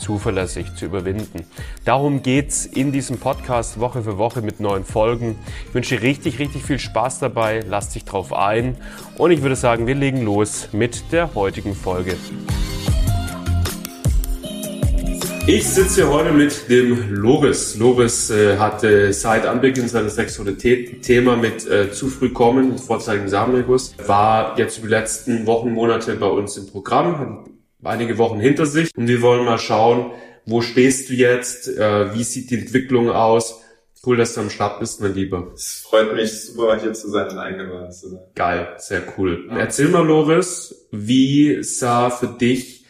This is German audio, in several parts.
zuverlässig zu überwinden. Darum geht's in diesem Podcast Woche für Woche mit neuen Folgen. Ich wünsche richtig, richtig viel Spaß dabei. Lass dich drauf ein. Und ich würde sagen, wir legen los mit der heutigen Folge. Ich sitze hier heute mit dem Loris. Loris äh, hatte seit Anbeginn seines Sexualität Thema mit äh, zu früh kommen, vorzeitigen Samenerguss, war jetzt über die letzten Wochen, Monate bei uns im Programm, einige Wochen hinter sich und wir wollen mal schauen, wo stehst du jetzt, äh, wie sieht die Entwicklung aus. Cool, dass du am Start bist, mein Lieber. Es freut mich super, hier zu sein und eingeladen zu sein. Geil, sehr cool. Ja. Erzähl mal, Loris, wie sah für dich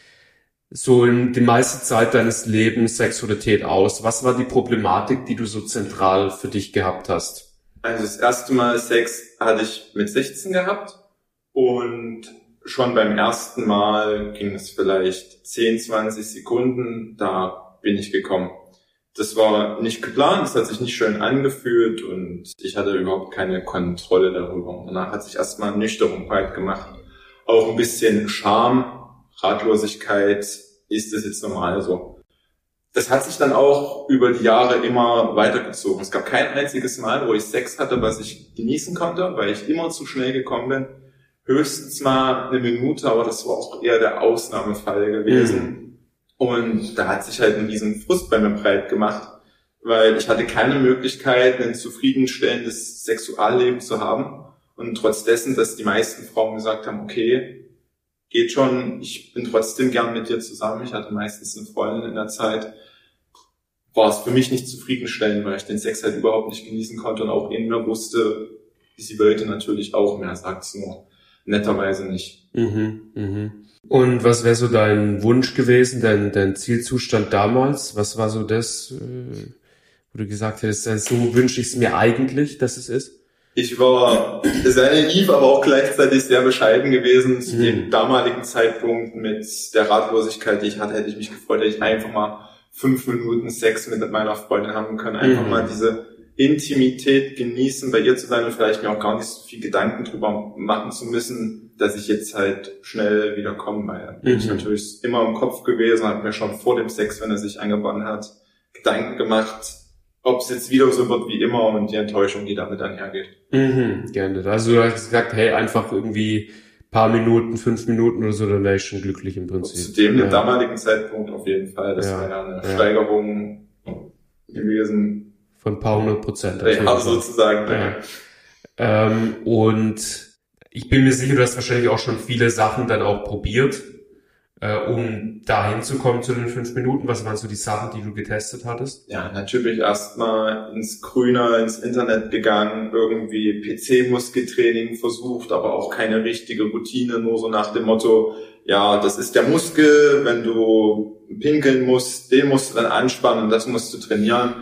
so in die meiste Zeit deines Lebens Sexualität aus? Was war die Problematik, die du so zentral für dich gehabt hast? Also das erste Mal Sex hatte ich mit 16 gehabt und schon beim ersten Mal ging es vielleicht 10, 20 Sekunden, da bin ich gekommen. Das war nicht geplant, es hat sich nicht schön angefühlt und ich hatte überhaupt keine Kontrolle darüber. Danach hat sich erstmal Nüchterung breit gemacht. Auch ein bisschen Scham, Ratlosigkeit, ist das jetzt normal so? Das hat sich dann auch über die Jahre immer weitergezogen. Es gab kein einziges Mal, wo ich Sex hatte, was ich genießen konnte, weil ich immer zu schnell gekommen bin höchstens mal eine Minute, aber das war auch eher der Ausnahmefall gewesen. Mhm. Und da hat sich halt ein riesen Frust bei mir breit gemacht, weil ich hatte keine Möglichkeit, ein zufriedenstellendes Sexualleben zu haben. Und trotz dessen, dass die meisten Frauen gesagt haben, okay, geht schon, ich bin trotzdem gern mit dir zusammen, ich hatte meistens eine Freundin in der Zeit, war es für mich nicht zufriedenstellend, weil ich den Sex halt überhaupt nicht genießen konnte und auch in mir wusste, sie wollte natürlich auch mehr, sagt's nur netterweise nicht. Mhm, mhm. Und was wäre so dein Wunsch gewesen, dein, dein Zielzustand damals? Was war so das, äh, wo du gesagt hättest, so wünsche ich es mir eigentlich, dass es ist? Ich war sehr naiv, aber auch gleichzeitig sehr bescheiden gewesen. Zu mhm. dem damaligen Zeitpunkt mit der Ratlosigkeit, die ich hatte, hätte ich mich gefreut, hätte ich einfach mal fünf Minuten Sex mit meiner Freundin haben können. Einfach mhm. mal diese Intimität genießen, bei ihr zu sein und vielleicht mir auch gar nicht so viel Gedanken drüber machen zu müssen, dass ich jetzt halt schnell wieder komme, weil mhm. ich natürlich immer im Kopf gewesen, habe mir schon vor dem Sex, wenn er sich angebannen hat, Gedanken gemacht, ob es jetzt wieder so wird wie immer und die Enttäuschung, die damit einhergeht. Mhm, gerne. Also du hast gesagt, hey, einfach irgendwie paar Minuten, fünf Minuten oder so, dann wäre ich schon glücklich im Prinzip. Zu dem ja. damaligen Zeitpunkt auf jeden Fall. Das ja. war ja eine ja. Steigerung gewesen, von ein paar hundert Prozent. Ja, sozusagen. Ja. Ähm, und ich bin mir sicher, du hast wahrscheinlich auch schon viele Sachen dann auch probiert, äh, um dahin zu kommen zu den fünf Minuten. Was waren so die Sachen, die du getestet hattest? Ja, natürlich erstmal ins Grüne, ins Internet gegangen, irgendwie PC-Muskeltraining versucht, aber auch keine richtige Routine, nur so nach dem Motto, ja, das ist der Muskel, wenn du pinkeln musst, den musst du dann anspannen, das musst du trainieren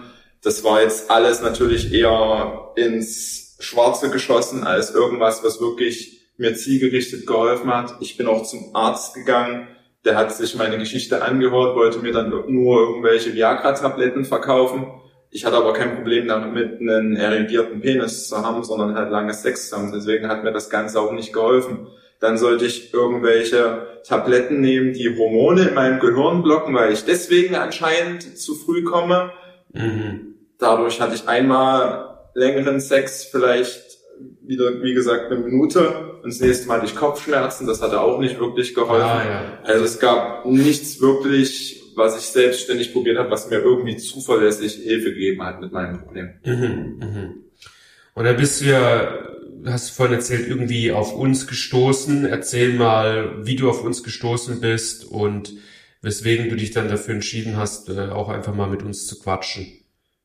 das war jetzt alles natürlich eher ins Schwarze geschossen als irgendwas, was wirklich mir zielgerichtet geholfen hat. Ich bin auch zum Arzt gegangen, der hat sich meine Geschichte angehört, wollte mir dann nur irgendwelche Viagra-Tabletten verkaufen. Ich hatte aber kein Problem damit, einen erregierten Penis zu haben, sondern halt lange Sex zu haben. Deswegen hat mir das Ganze auch nicht geholfen. Dann sollte ich irgendwelche Tabletten nehmen, die Hormone in meinem Gehirn blocken, weil ich deswegen anscheinend zu früh komme. Mhm. Dadurch hatte ich einmal längeren Sex, vielleicht wieder, wie gesagt, eine Minute. Und das nächste Mal hatte ich Kopfschmerzen, das hatte auch nicht wirklich geholfen. Ah, ja. Also es gab nichts wirklich, was ich selbstständig probiert habe, was mir irgendwie zuverlässig Hilfe gegeben hat mit meinem Problem. Mhm, mhm. Und dann bist du ja, hast du vorhin erzählt, irgendwie auf uns gestoßen. Erzähl mal, wie du auf uns gestoßen bist und weswegen du dich dann dafür entschieden hast, äh, auch einfach mal mit uns zu quatschen.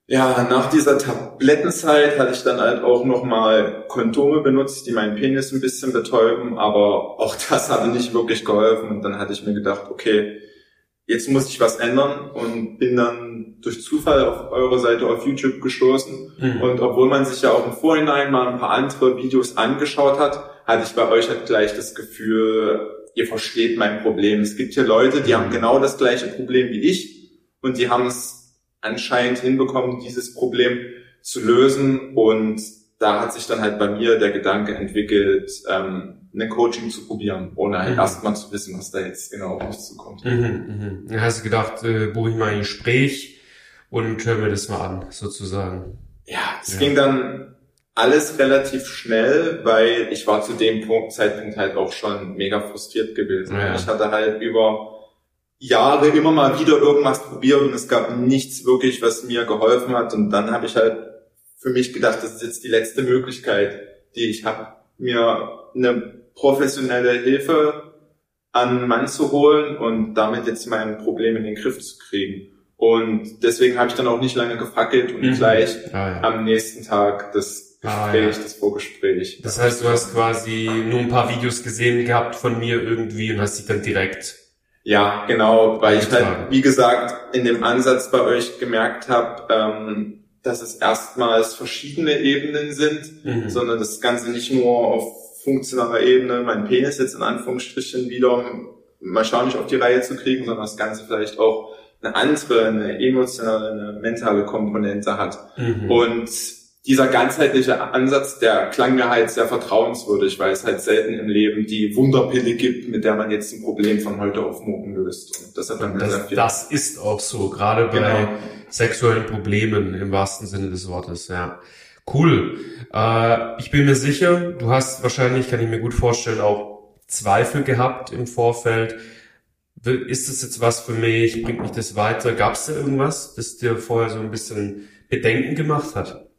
Ja, nach dieser Tablettenzeit hatte ich dann halt auch nochmal Kondome benutzt, die meinen Penis ein bisschen betäuben, aber auch das hatte nicht wirklich geholfen. Und dann hatte ich mir gedacht, okay, jetzt muss ich was ändern und bin dann durch Zufall auf eure Seite auf YouTube gestoßen. Mhm. Und obwohl man sich ja auch im Vorhinein mal ein paar andere Videos angeschaut hat, hatte ich bei euch halt gleich das Gefühl, ihr versteht mein Problem. Es gibt hier Leute, die haben genau das gleiche Problem wie ich und die haben es anscheinend hinbekommen, dieses Problem zu lösen und da hat sich dann halt bei mir der Gedanke entwickelt, ähm, ein Coaching zu probieren, ohne halt mhm. erstmal zu wissen, was da jetzt genau auf mich zukommt. Mhm, mh. Hast du gedacht, äh, buche ich mal ein Gespräch und höre mir das mal an, sozusagen. Ja, es ja. ging dann alles relativ schnell, weil ich war zu dem Punkt, Zeitpunkt halt auch schon mega frustriert gewesen. Ja. Ich hatte halt über Jahre immer mal wieder irgendwas probiert und es gab nichts wirklich, was mir geholfen hat. Und dann habe ich halt für mich gedacht, das ist jetzt die letzte Möglichkeit, die ich habe, mir eine professionelle Hilfe an Mann zu holen und damit jetzt mein Problem in den Griff zu kriegen. Und deswegen habe ich dann auch nicht lange gefackelt und mhm. gleich ah, ja. am nächsten Tag das Gespräch, ah, ja. das Vorgespräch. Das heißt, du hast quasi nur ein paar Videos gesehen gehabt von mir irgendwie und hast dich dann direkt ja, genau, weil ich halt, wie gesagt, in dem Ansatz bei euch gemerkt habe, ähm, dass es erstmals verschiedene Ebenen sind, mhm. sondern das Ganze nicht nur auf funktionaler Ebene, mein Penis jetzt in Anführungsstrichen wieder mal schauen nicht auf die Reihe zu kriegen, sondern das Ganze vielleicht auch eine andere, eine emotionale, eine mentale Komponente hat. Mhm. Und dieser ganzheitliche Ansatz, der klang mir halt sehr vertrauenswürdig, weil es halt selten im Leben die Wunderpille gibt, mit der man jetzt ein Problem von heute auf morgen löst. Und das hat dann das, sehr viel. Das ist auch so, gerade bei genau. sexuellen Problemen im wahrsten Sinne des Wortes, ja. Cool. Äh, ich bin mir sicher, du hast wahrscheinlich, kann ich mir gut vorstellen, auch Zweifel gehabt im Vorfeld. Ist das jetzt was für mich? Bringt mich das weiter? Gab es da irgendwas, das dir vorher so ein bisschen Bedenken gemacht hat?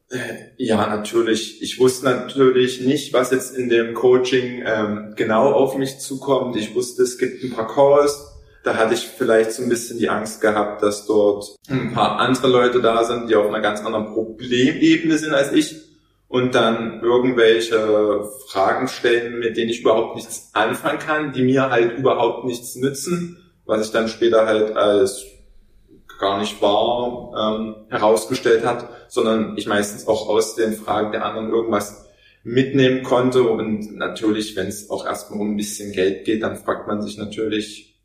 Ja, natürlich. Ich wusste natürlich nicht, was jetzt in dem Coaching ähm, genau auf mich zukommt. Ich wusste, es gibt ein paar Calls. Da hatte ich vielleicht so ein bisschen die Angst gehabt, dass dort ein paar andere Leute da sind, die auf einer ganz anderen Problemebene sind als ich und dann irgendwelche Fragen stellen, mit denen ich überhaupt nichts anfangen kann, die mir halt überhaupt nichts nützen, was ich dann später halt als gar nicht wahr ähm, herausgestellt hat, sondern ich meistens auch aus den Fragen der anderen irgendwas mitnehmen konnte. Und natürlich, wenn es auch erstmal um ein bisschen Geld geht, dann fragt man sich natürlich,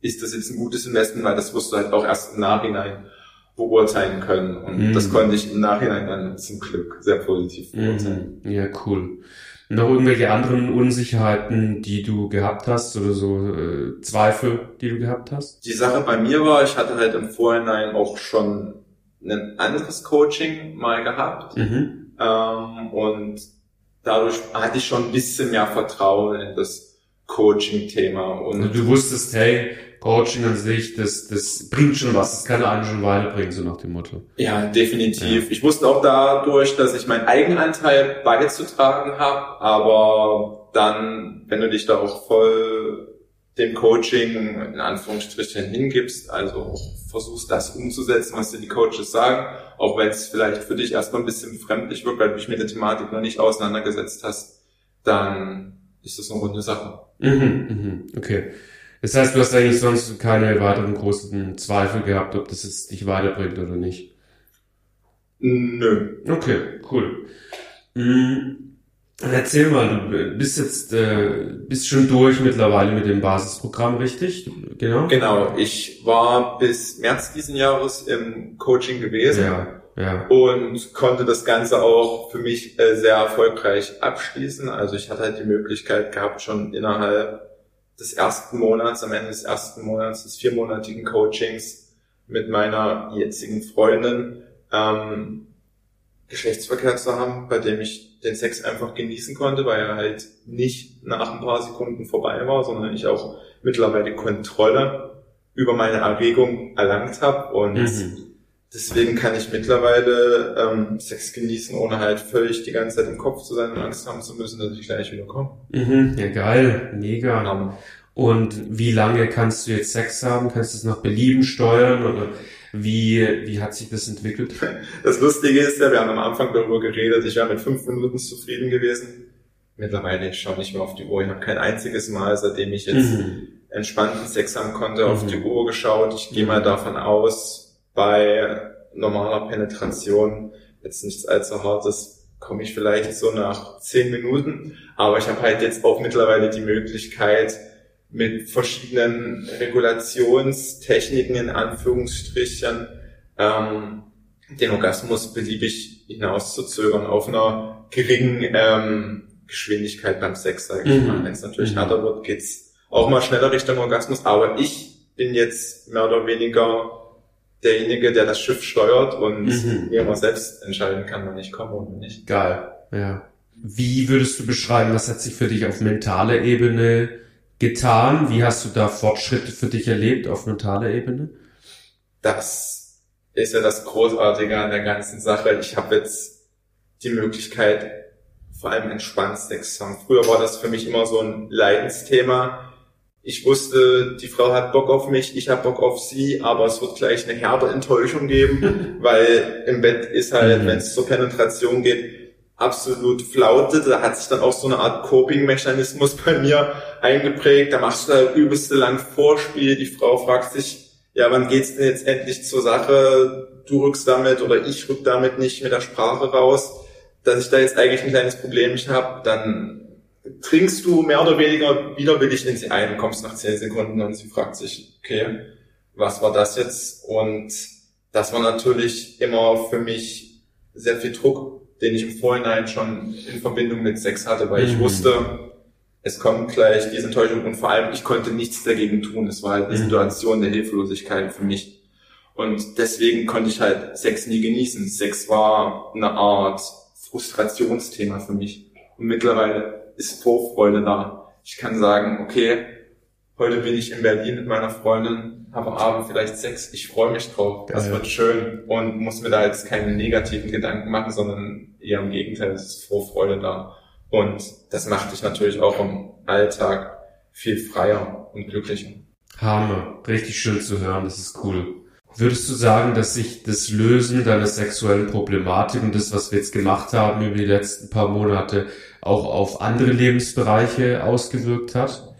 ist das jetzt ein gutes Investment, weil das wirst du halt auch erst im Nachhinein beurteilen können. Und mhm. das konnte ich im Nachhinein dann zum Glück sehr positiv beurteilen. Mhm. Ja, cool. Noch irgendwelche anderen Unsicherheiten, die du gehabt hast oder so äh, Zweifel, die du gehabt hast? Die Sache bei mir war, ich hatte halt im Vorhinein auch schon ein anderes Coaching mal gehabt mhm. ähm, und dadurch hatte ich schon ein bisschen mehr Vertrauen in das Coaching-Thema. Und also du wusstest, hey, Coaching an sich, das, das bringt schon was, das kann einen schon weiterbringen, so nach dem Motto. Ja, definitiv. Ja. Ich wusste auch dadurch, dass ich meinen Eigenanteil beizutragen habe, aber dann, wenn du dich da auch voll dem Coaching in Anführungsstrichen hingibst, also versuchst das umzusetzen, was dir die Coaches sagen, auch wenn es vielleicht für dich erstmal ein bisschen fremdlich wirkt, weil du dich mit der Thematik noch nicht auseinandergesetzt hast, dann ist das eine runde Sache. Mhm, mhm, okay. Das heißt, du hast eigentlich sonst keine weiteren großen Zweifel gehabt, ob das jetzt dich weiterbringt oder nicht? Nö. Okay, cool. Mhm. Erzähl mal, du bist jetzt äh, bist schon durch mittlerweile mit dem Basisprogramm, richtig? Genau. Genau. Ich war bis März diesen Jahres im Coaching gewesen. Ja. Ja. Und konnte das Ganze auch für mich äh, sehr erfolgreich abschließen. Also ich hatte halt die Möglichkeit gehabt, schon innerhalb des ersten Monats, am Ende des ersten Monats des viermonatigen Coachings mit meiner jetzigen Freundin ähm, Geschlechtsverkehr zu haben, bei dem ich den Sex einfach genießen konnte, weil er halt nicht nach ein paar Sekunden vorbei war, sondern ich auch mittlerweile Kontrolle über meine Erregung erlangt habe und mhm. Deswegen kann ich mittlerweile ähm, Sex genießen, ohne halt völlig die ganze Zeit im Kopf zu sein und Angst haben zu müssen, dass ich gleich wieder komme. Mhm. Ja, geil, mega. Ja. Und wie lange kannst du jetzt Sex haben? Kannst du es nach Belieben steuern oder wie, wie hat sich das entwickelt? Das Lustige ist ja, wir haben am Anfang darüber geredet, ich wäre mit fünf Minuten zufrieden gewesen. Mittlerweile, ich schaue nicht mehr auf die Uhr, ich habe kein einziges Mal, seitdem ich jetzt mhm. entspannten Sex haben konnte, mhm. auf die Uhr geschaut. Ich gehe mal davon aus, bei normaler Penetration, jetzt nichts allzu hartes, komme ich vielleicht so nach zehn Minuten. Aber ich habe halt jetzt auch mittlerweile die Möglichkeit, mit verschiedenen Regulationstechniken in Anführungsstrichen ähm, den Orgasmus beliebig hinauszuzögern auf einer geringen ähm, Geschwindigkeit beim Sex, sage ich mhm. mal. Wenn es natürlich mhm. härter wird, geht's auch mal schneller Richtung Orgasmus. Aber ich bin jetzt mehr oder weniger derjenige, der das Schiff steuert und mhm. immer selbst entscheiden kann, wann ich komme und nicht. Geil, ja. Wie würdest du beschreiben, was hat sich für dich auf mentaler Ebene getan? Wie hast du da Fortschritte für dich erlebt auf mentaler Ebene? Das ist ja das Großartige an der ganzen Sache. Ich habe jetzt die Möglichkeit, vor allem entspannt Sex zu haben. Früher war das für mich immer so ein Leidensthema ich wusste, die Frau hat Bock auf mich, ich habe Bock auf sie, aber es wird gleich eine herbe Enttäuschung geben, weil im Bett ist halt, mhm. wenn es zur Penetration geht, absolut Flaute. Da hat sich dann auch so eine Art Coping-Mechanismus bei mir eingeprägt. Da machst du halt übelste lang Vorspiel. Die Frau fragt sich, ja, wann geht's denn jetzt endlich zur Sache? Du rückst damit oder ich rück damit nicht mit der Sprache raus. Dass ich da jetzt eigentlich ein kleines Problemchen habe, dann trinkst du mehr oder weniger widerwillig in sie ein, kommst nach zehn Sekunden und sie fragt sich, okay, was war das jetzt? Und das war natürlich immer für mich sehr viel Druck, den ich im Vorhinein schon in Verbindung mit Sex hatte, weil mhm. ich wusste, es kommt gleich diese Enttäuschung und vor allem ich konnte nichts dagegen tun. Es war halt eine mhm. Situation der Hilflosigkeit für mich. Und deswegen konnte ich halt Sex nie genießen. Sex war eine Art Frustrationsthema für mich. Und mittlerweile ist Vorfreude da. Ich kann sagen, okay, heute bin ich in Berlin mit meiner Freundin, habe am Abend vielleicht Sex, ich freue mich drauf, Geil. das wird schön und muss mir da jetzt keine negativen Gedanken machen, sondern eher im Gegenteil, es ist Vorfreude da. Und das macht dich natürlich auch im Alltag viel freier und glücklicher. Hammer, richtig schön zu hören, das ist cool. Würdest du sagen, dass sich das Lösen deiner sexuellen Problematik und das, was wir jetzt gemacht haben über die letzten paar Monate, auch auf andere Lebensbereiche ausgewirkt hat?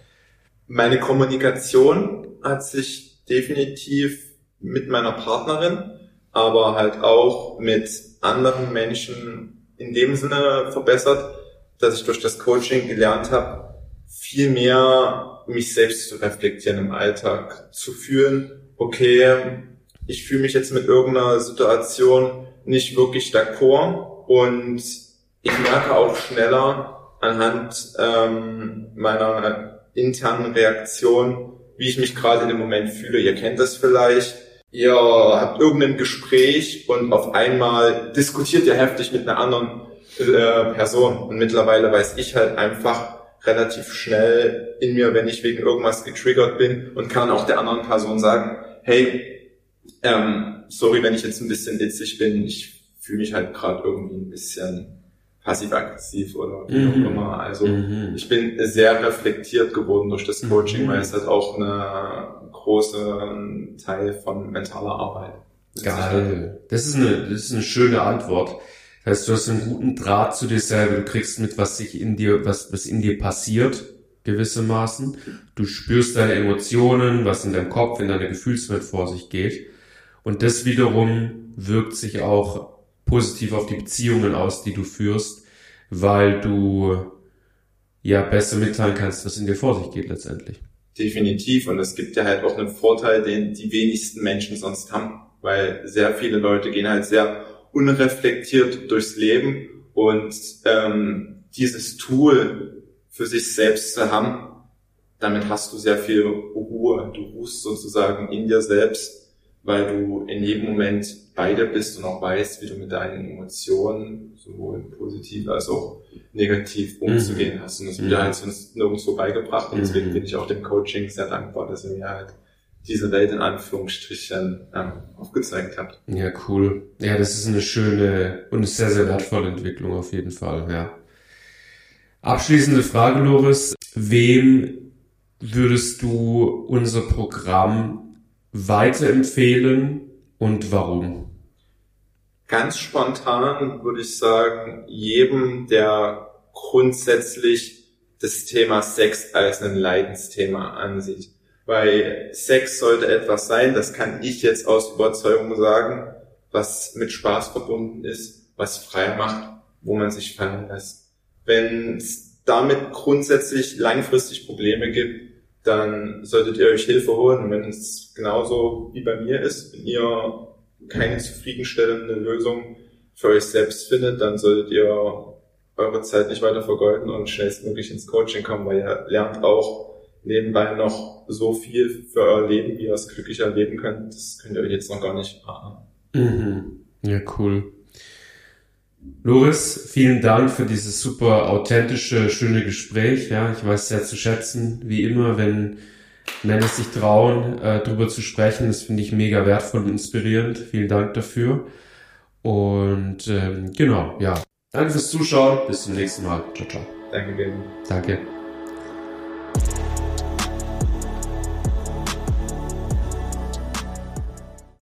Meine Kommunikation hat sich definitiv mit meiner Partnerin, aber halt auch mit anderen Menschen in dem Sinne verbessert, dass ich durch das Coaching gelernt habe, viel mehr mich selbst zu reflektieren im Alltag, zu fühlen, okay, ich fühle mich jetzt mit irgendeiner Situation nicht wirklich d'accord und ich merke auch schneller anhand ähm, meiner internen Reaktion, wie ich mich gerade in dem Moment fühle. Ihr kennt das vielleicht. Ihr habt irgendein Gespräch und auf einmal diskutiert ihr heftig mit einer anderen äh, Person. Und mittlerweile weiß ich halt einfach relativ schnell in mir, wenn ich wegen irgendwas getriggert bin und kann auch der anderen Person sagen, hey, ähm, sorry, wenn ich jetzt ein bisschen witzig bin, ich fühle mich halt gerade irgendwie ein bisschen passiv-aggressiv oder wie auch mhm. immer. Also mhm. ich bin sehr reflektiert geworden durch das Coaching, mhm. weil es halt auch eine große Teil von mentaler Arbeit. Geil. Das ist eine, das ist eine schöne Antwort. Das heißt, du hast einen guten Draht zu dir selber, du kriegst mit, was sich in dir, was, was in dir passiert, gewissermaßen. Du spürst deine Emotionen, was in deinem Kopf, in deiner Gefühlswelt vor sich geht. Und das wiederum wirkt sich auch positiv auf die Beziehungen aus, die du führst, weil du ja besser mitteilen kannst, was in dir vor sich geht letztendlich. Definitiv. Und es gibt ja halt auch einen Vorteil, den die wenigsten Menschen sonst haben, weil sehr viele Leute gehen halt sehr unreflektiert durchs Leben und ähm, dieses Tool für sich selbst zu haben, damit hast du sehr viel Ruhe. Du ruhst sozusagen in dir selbst weil du in jedem Moment bei dir bist und auch weißt, wie du mit deinen Emotionen sowohl positiv als auch negativ umzugehen mhm. hast. Und das wird mhm. halt sonst nirgendwo beigebracht. Und deswegen mhm. bin ich auch dem Coaching sehr dankbar, dass er mir halt diese Welt in Anführungsstrichen ähm, aufgezeigt hat. Ja, cool. Ja, das ist eine schöne und sehr, sehr wertvolle Entwicklung auf jeden Fall, ja. Abschließende Frage, Loris. Wem würdest du unser Programm weiterempfehlen und warum? Ganz spontan würde ich sagen, jedem, der grundsätzlich das Thema Sex als ein Leidensthema ansieht. Weil Sex sollte etwas sein, das kann ich jetzt aus Überzeugung sagen, was mit Spaß verbunden ist, was frei macht, wo man sich fallen lässt. Wenn es damit grundsätzlich langfristig Probleme gibt, dann solltet ihr euch Hilfe holen. Und wenn es genauso wie bei mir ist, wenn ihr keine zufriedenstellende Lösung für euch selbst findet, dann solltet ihr eure Zeit nicht weiter vergeuden und schnellstmöglich ins Coaching kommen, weil ihr lernt auch nebenbei noch so viel für euer Leben, wie ihr es glücklicher leben könnt. Das könnt ihr euch jetzt noch gar nicht ahnen. Mhm. Ja, cool. Loris, vielen Dank für dieses super authentische, schöne Gespräch. Ja, ich weiß sehr zu schätzen, wie immer, wenn Männer sich trauen, äh, darüber zu sprechen. Das finde ich mega wertvoll und inspirierend. Vielen Dank dafür. Und ähm, genau, ja. Danke fürs Zuschauen. Bis zum nächsten Mal. Ciao, ciao. Danke, Ben. Danke.